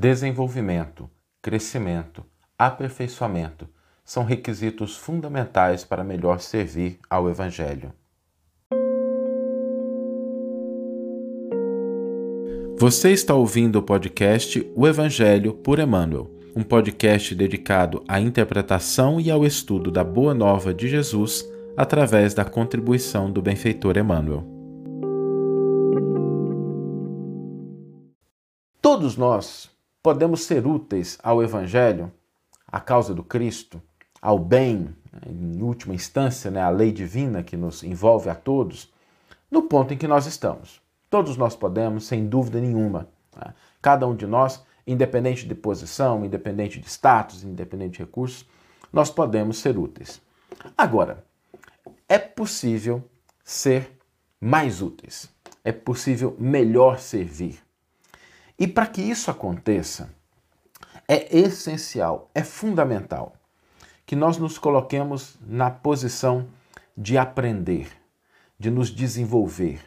Desenvolvimento, crescimento, aperfeiçoamento são requisitos fundamentais para melhor servir ao Evangelho. Você está ouvindo o podcast O Evangelho por Emmanuel, um podcast dedicado à interpretação e ao estudo da Boa Nova de Jesus através da contribuição do benfeitor Emmanuel. Todos nós podemos ser úteis ao Evangelho, à causa do Cristo, ao bem, em última instância, né, a lei divina que nos envolve a todos, no ponto em que nós estamos. Todos nós podemos, sem dúvida nenhuma. Né? Cada um de nós, independente de posição, independente de status, independente de recursos, nós podemos ser úteis. Agora, é possível ser mais úteis, é possível melhor servir. E para que isso aconteça, é essencial, é fundamental que nós nos coloquemos na posição de aprender, de nos desenvolver,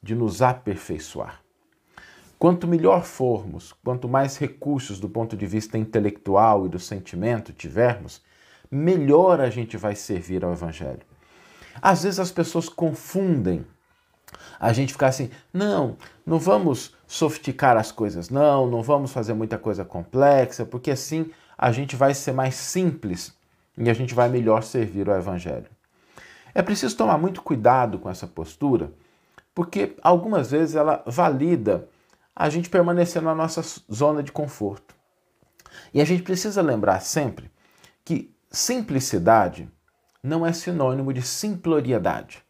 de nos aperfeiçoar. Quanto melhor formos, quanto mais recursos do ponto de vista intelectual e do sentimento tivermos, melhor a gente vai servir ao Evangelho. Às vezes as pessoas confundem a gente ficar assim, não, não vamos sofisticar as coisas, não, não vamos fazer muita coisa complexa, porque assim a gente vai ser mais simples e a gente vai melhor servir ao Evangelho. É preciso tomar muito cuidado com essa postura, porque algumas vezes ela valida a gente permanecer na nossa zona de conforto. E a gente precisa lembrar sempre que simplicidade não é sinônimo de simploriedade.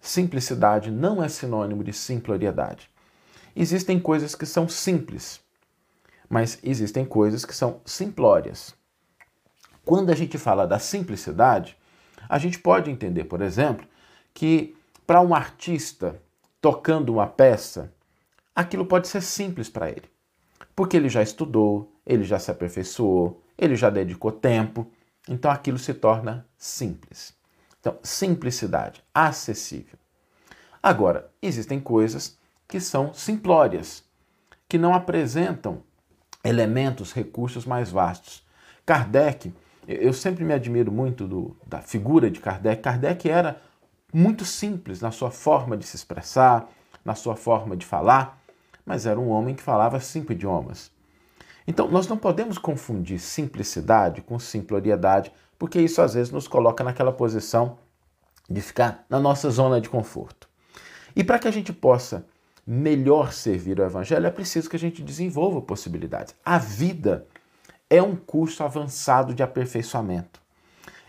Simplicidade não é sinônimo de simploriedade. Existem coisas que são simples, mas existem coisas que são simplórias. Quando a gente fala da simplicidade, a gente pode entender, por exemplo, que para um artista tocando uma peça, aquilo pode ser simples para ele, porque ele já estudou, ele já se aperfeiçoou, ele já dedicou tempo, então aquilo se torna simples. Então, simplicidade, acessível. Agora, existem coisas que são simplórias, que não apresentam elementos, recursos mais vastos. Kardec, eu sempre me admiro muito do, da figura de Kardec. Kardec era muito simples na sua forma de se expressar, na sua forma de falar, mas era um homem que falava cinco idiomas. Então, nós não podemos confundir simplicidade com simploriedade, porque isso às vezes nos coloca naquela posição de ficar na nossa zona de conforto. E para que a gente possa melhor servir o Evangelho, é preciso que a gente desenvolva possibilidades. A vida é um curso avançado de aperfeiçoamento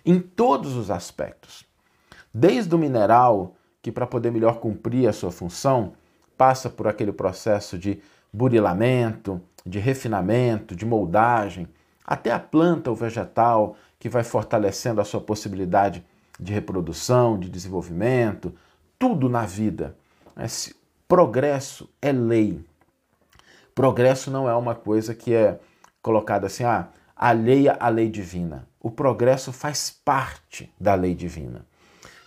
em todos os aspectos. Desde o mineral, que para poder melhor cumprir a sua função, passa por aquele processo de burilamento, de refinamento, de moldagem, até a planta ou vegetal, que vai fortalecendo a sua possibilidade de reprodução, de desenvolvimento, tudo na vida. Esse progresso é lei. Progresso não é uma coisa que é colocada assim, ah, alheia à lei divina. O progresso faz parte da lei divina.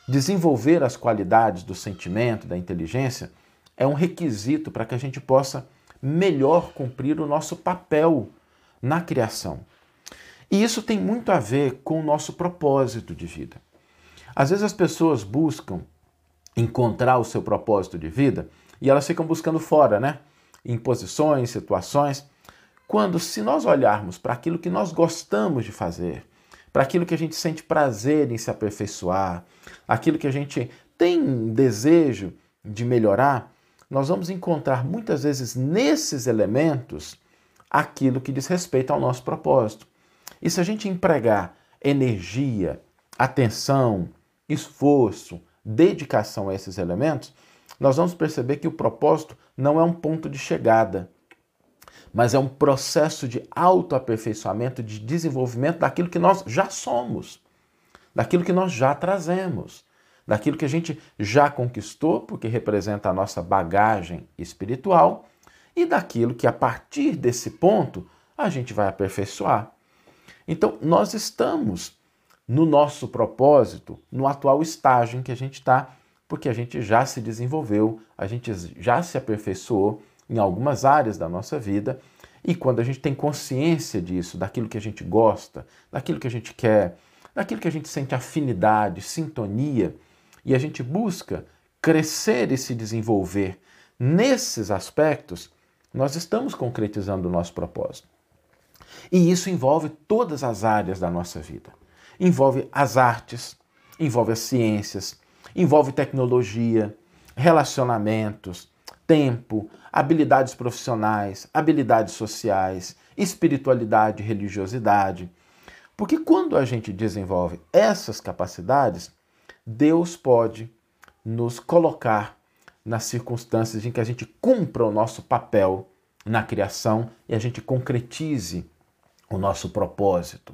Desenvolver as qualidades do sentimento, da inteligência, é um requisito para que a gente possa melhor cumprir o nosso papel na criação. E isso tem muito a ver com o nosso propósito de vida. Às vezes as pessoas buscam encontrar o seu propósito de vida e elas ficam buscando fora, né? Em posições, situações. Quando, se nós olharmos para aquilo que nós gostamos de fazer, para aquilo que a gente sente prazer em se aperfeiçoar, aquilo que a gente tem desejo de melhorar, nós vamos encontrar muitas vezes nesses elementos aquilo que diz respeito ao nosso propósito. E se a gente empregar energia, atenção, esforço, dedicação a esses elementos, nós vamos perceber que o propósito não é um ponto de chegada, mas é um processo de autoaperfeiçoamento, de desenvolvimento daquilo que nós já somos, daquilo que nós já trazemos, daquilo que a gente já conquistou, porque representa a nossa bagagem espiritual, e daquilo que a partir desse ponto a gente vai aperfeiçoar. Então, nós estamos no nosso propósito, no atual estágio em que a gente está, porque a gente já se desenvolveu, a gente já se aperfeiçoou em algumas áreas da nossa vida E quando a gente tem consciência disso, daquilo que a gente gosta, daquilo que a gente quer, daquilo que a gente sente afinidade, sintonia, e a gente busca crescer e se desenvolver nesses aspectos, nós estamos concretizando o nosso propósito. E isso envolve todas as áreas da nossa vida. Envolve as artes, envolve as ciências, envolve tecnologia, relacionamentos, tempo, habilidades profissionais, habilidades sociais, espiritualidade, religiosidade. Porque quando a gente desenvolve essas capacidades, Deus pode nos colocar nas circunstâncias em que a gente cumpra o nosso papel na criação e a gente concretize o nosso propósito.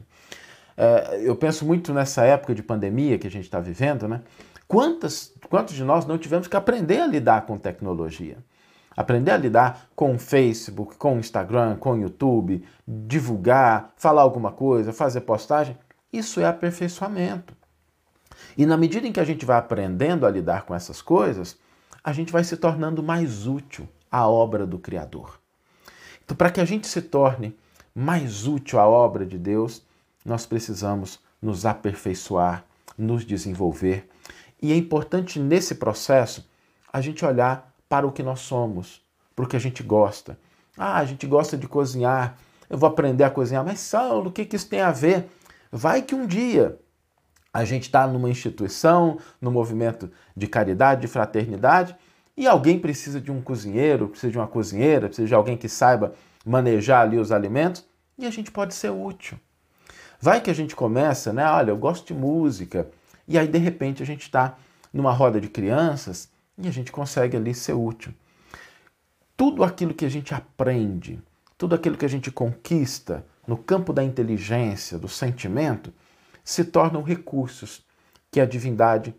É, eu penso muito nessa época de pandemia que a gente está vivendo, né? Quantas, quantos de nós não tivemos que aprender a lidar com tecnologia? Aprender a lidar com o Facebook, com o Instagram, com o YouTube, divulgar, falar alguma coisa, fazer postagem. Isso é aperfeiçoamento. E na medida em que a gente vai aprendendo a lidar com essas coisas, a gente vai se tornando mais útil à obra do Criador. Então, para que a gente se torne mais útil à obra de Deus, nós precisamos nos aperfeiçoar, nos desenvolver. E é importante nesse processo a gente olhar para o que nós somos, para o que a gente gosta. Ah, a gente gosta de cozinhar, eu vou aprender a cozinhar, mas Saulo, o que, que isso tem a ver? Vai que um dia a gente está numa instituição, no movimento de caridade, de fraternidade, e alguém precisa de um cozinheiro, precisa de uma cozinheira, precisa de alguém que saiba manejar ali os alimentos e a gente pode ser útil. Vai que a gente começa, né? Olha, eu gosto de música, e aí de repente a gente está numa roda de crianças e a gente consegue ali ser útil. Tudo aquilo que a gente aprende, tudo aquilo que a gente conquista no campo da inteligência, do sentimento, se tornam recursos que a divindade,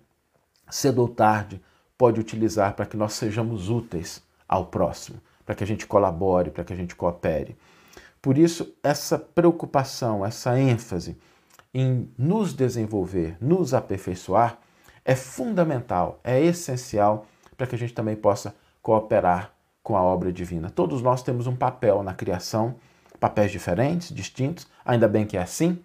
cedo ou tarde, pode utilizar para que nós sejamos úteis ao próximo para que a gente colabore, para que a gente coopere. Por isso, essa preocupação, essa ênfase em nos desenvolver, nos aperfeiçoar, é fundamental, é essencial para que a gente também possa cooperar com a obra divina. Todos nós temos um papel na criação, papéis diferentes, distintos, ainda bem que é assim,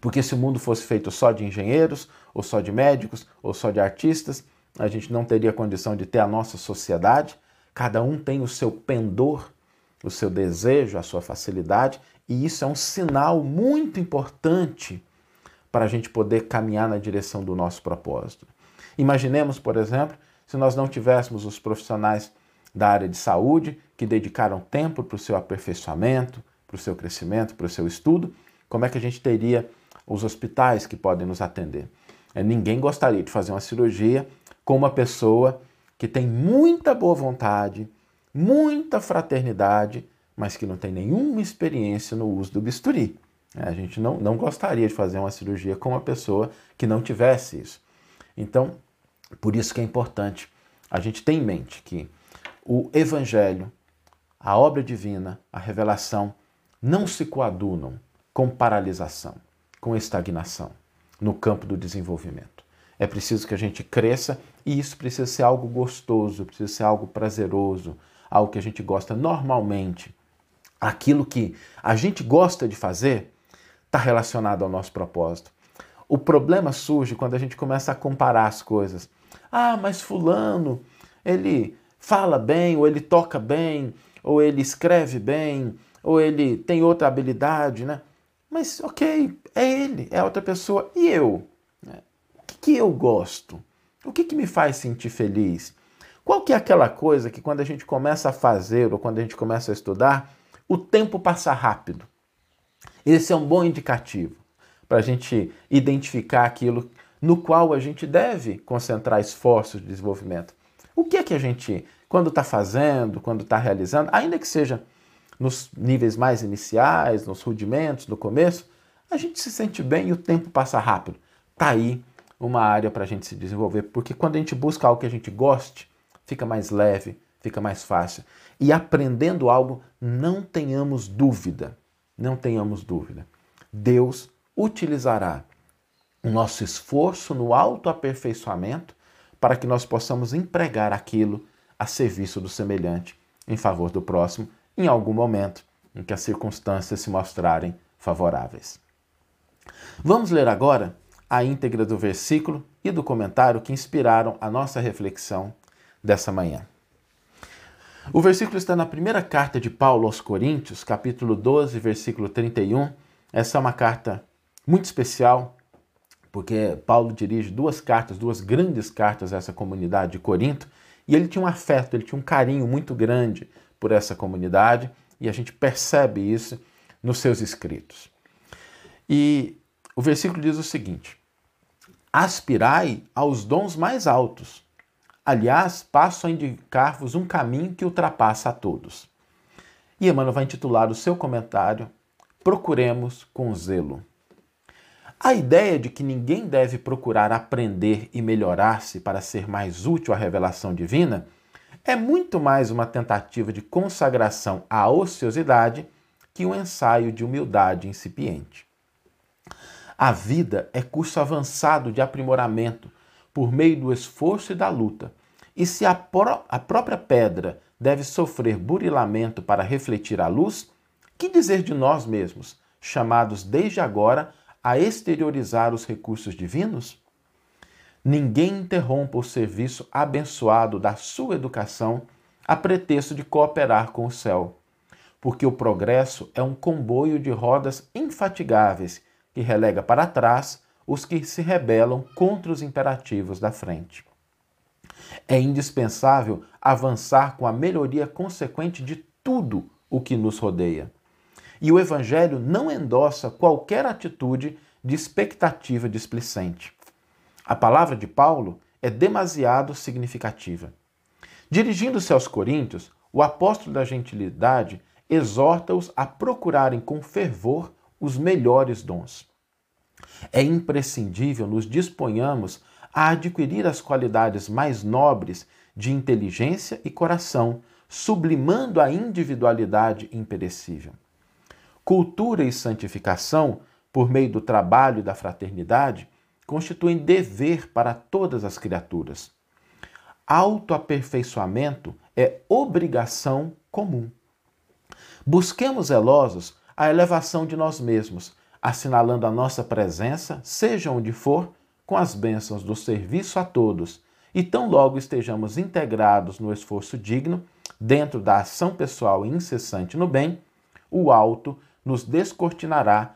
porque se o mundo fosse feito só de engenheiros, ou só de médicos, ou só de artistas, a gente não teria condição de ter a nossa sociedade, Cada um tem o seu pendor, o seu desejo, a sua facilidade, e isso é um sinal muito importante para a gente poder caminhar na direção do nosso propósito. Imaginemos, por exemplo, se nós não tivéssemos os profissionais da área de saúde que dedicaram tempo para o seu aperfeiçoamento, para o seu crescimento, para o seu estudo, como é que a gente teria os hospitais que podem nos atender? É, ninguém gostaria de fazer uma cirurgia com uma pessoa que tem muita boa vontade, muita fraternidade, mas que não tem nenhuma experiência no uso do bisturi. É, a gente não, não gostaria de fazer uma cirurgia com uma pessoa que não tivesse isso. Então, por isso que é importante a gente ter em mente que o Evangelho, a obra divina, a revelação, não se coadunam com paralisação, com estagnação no campo do desenvolvimento. É preciso que a gente cresça e isso precisa ser algo gostoso, precisa ser algo prazeroso, algo que a gente gosta normalmente. Aquilo que a gente gosta de fazer está relacionado ao nosso propósito. O problema surge quando a gente começa a comparar as coisas. Ah, mas Fulano, ele fala bem, ou ele toca bem, ou ele escreve bem, ou ele tem outra habilidade, né? Mas ok, é ele, é outra pessoa. E eu? que eu gosto? O que, que me faz sentir feliz? Qual que é aquela coisa que quando a gente começa a fazer ou quando a gente começa a estudar, o tempo passa rápido? Esse é um bom indicativo para a gente identificar aquilo no qual a gente deve concentrar esforços de desenvolvimento. O que é que a gente, quando está fazendo, quando está realizando, ainda que seja nos níveis mais iniciais, nos rudimentos, no começo, a gente se sente bem e o tempo passa rápido. Está aí uma área para a gente se desenvolver, porque quando a gente busca algo que a gente goste, fica mais leve, fica mais fácil. E aprendendo algo, não tenhamos dúvida, não tenhamos dúvida. Deus utilizará o nosso esforço no autoaperfeiçoamento para que nós possamos empregar aquilo a serviço do semelhante, em favor do próximo, em algum momento, em que as circunstâncias se mostrarem favoráveis. Vamos ler agora a íntegra do versículo e do comentário que inspiraram a nossa reflexão dessa manhã. O versículo está na primeira carta de Paulo aos Coríntios, capítulo 12, versículo 31. Essa é uma carta muito especial, porque Paulo dirige duas cartas, duas grandes cartas a essa comunidade de Corinto, e ele tinha um afeto, ele tinha um carinho muito grande por essa comunidade, e a gente percebe isso nos seus escritos. E o versículo diz o seguinte: Aspirai aos dons mais altos Aliás, passo a indicar-vos um caminho que ultrapassa a todos. E Emmanuel vai intitular o seu comentário Procuremos com zelo. A ideia de que ninguém deve procurar aprender e melhorar-se para ser mais útil à revelação divina é muito mais uma tentativa de consagração à ociosidade que um ensaio de humildade incipiente. A vida é curso avançado de aprimoramento por meio do esforço e da luta. E se a, pró a própria pedra deve sofrer burilamento para refletir a luz, que dizer de nós mesmos, chamados desde agora a exteriorizar os recursos divinos? Ninguém interrompa o serviço abençoado da sua educação a pretexto de cooperar com o céu, porque o progresso é um comboio de rodas infatigáveis que relega para trás os que se rebelam contra os imperativos da frente. É indispensável avançar com a melhoria consequente de tudo o que nos rodeia. E o Evangelho não endossa qualquer atitude de expectativa displicente. A palavra de Paulo é demasiado significativa. Dirigindo-se aos Coríntios, o apóstolo da gentilidade exorta-os a procurarem com fervor os melhores dons. É imprescindível nos disponhamos a adquirir as qualidades mais nobres de inteligência e coração, sublimando a individualidade imperecível. Cultura e santificação, por meio do trabalho e da fraternidade, constituem dever para todas as criaturas. Autoaperfeiçoamento é obrigação comum. Busquemos zelosos a elevação de nós mesmos, assinalando a nossa presença, seja onde for, com as bênçãos do serviço a todos, e tão logo estejamos integrados no esforço digno, dentro da ação pessoal incessante no bem, o alto nos descortinará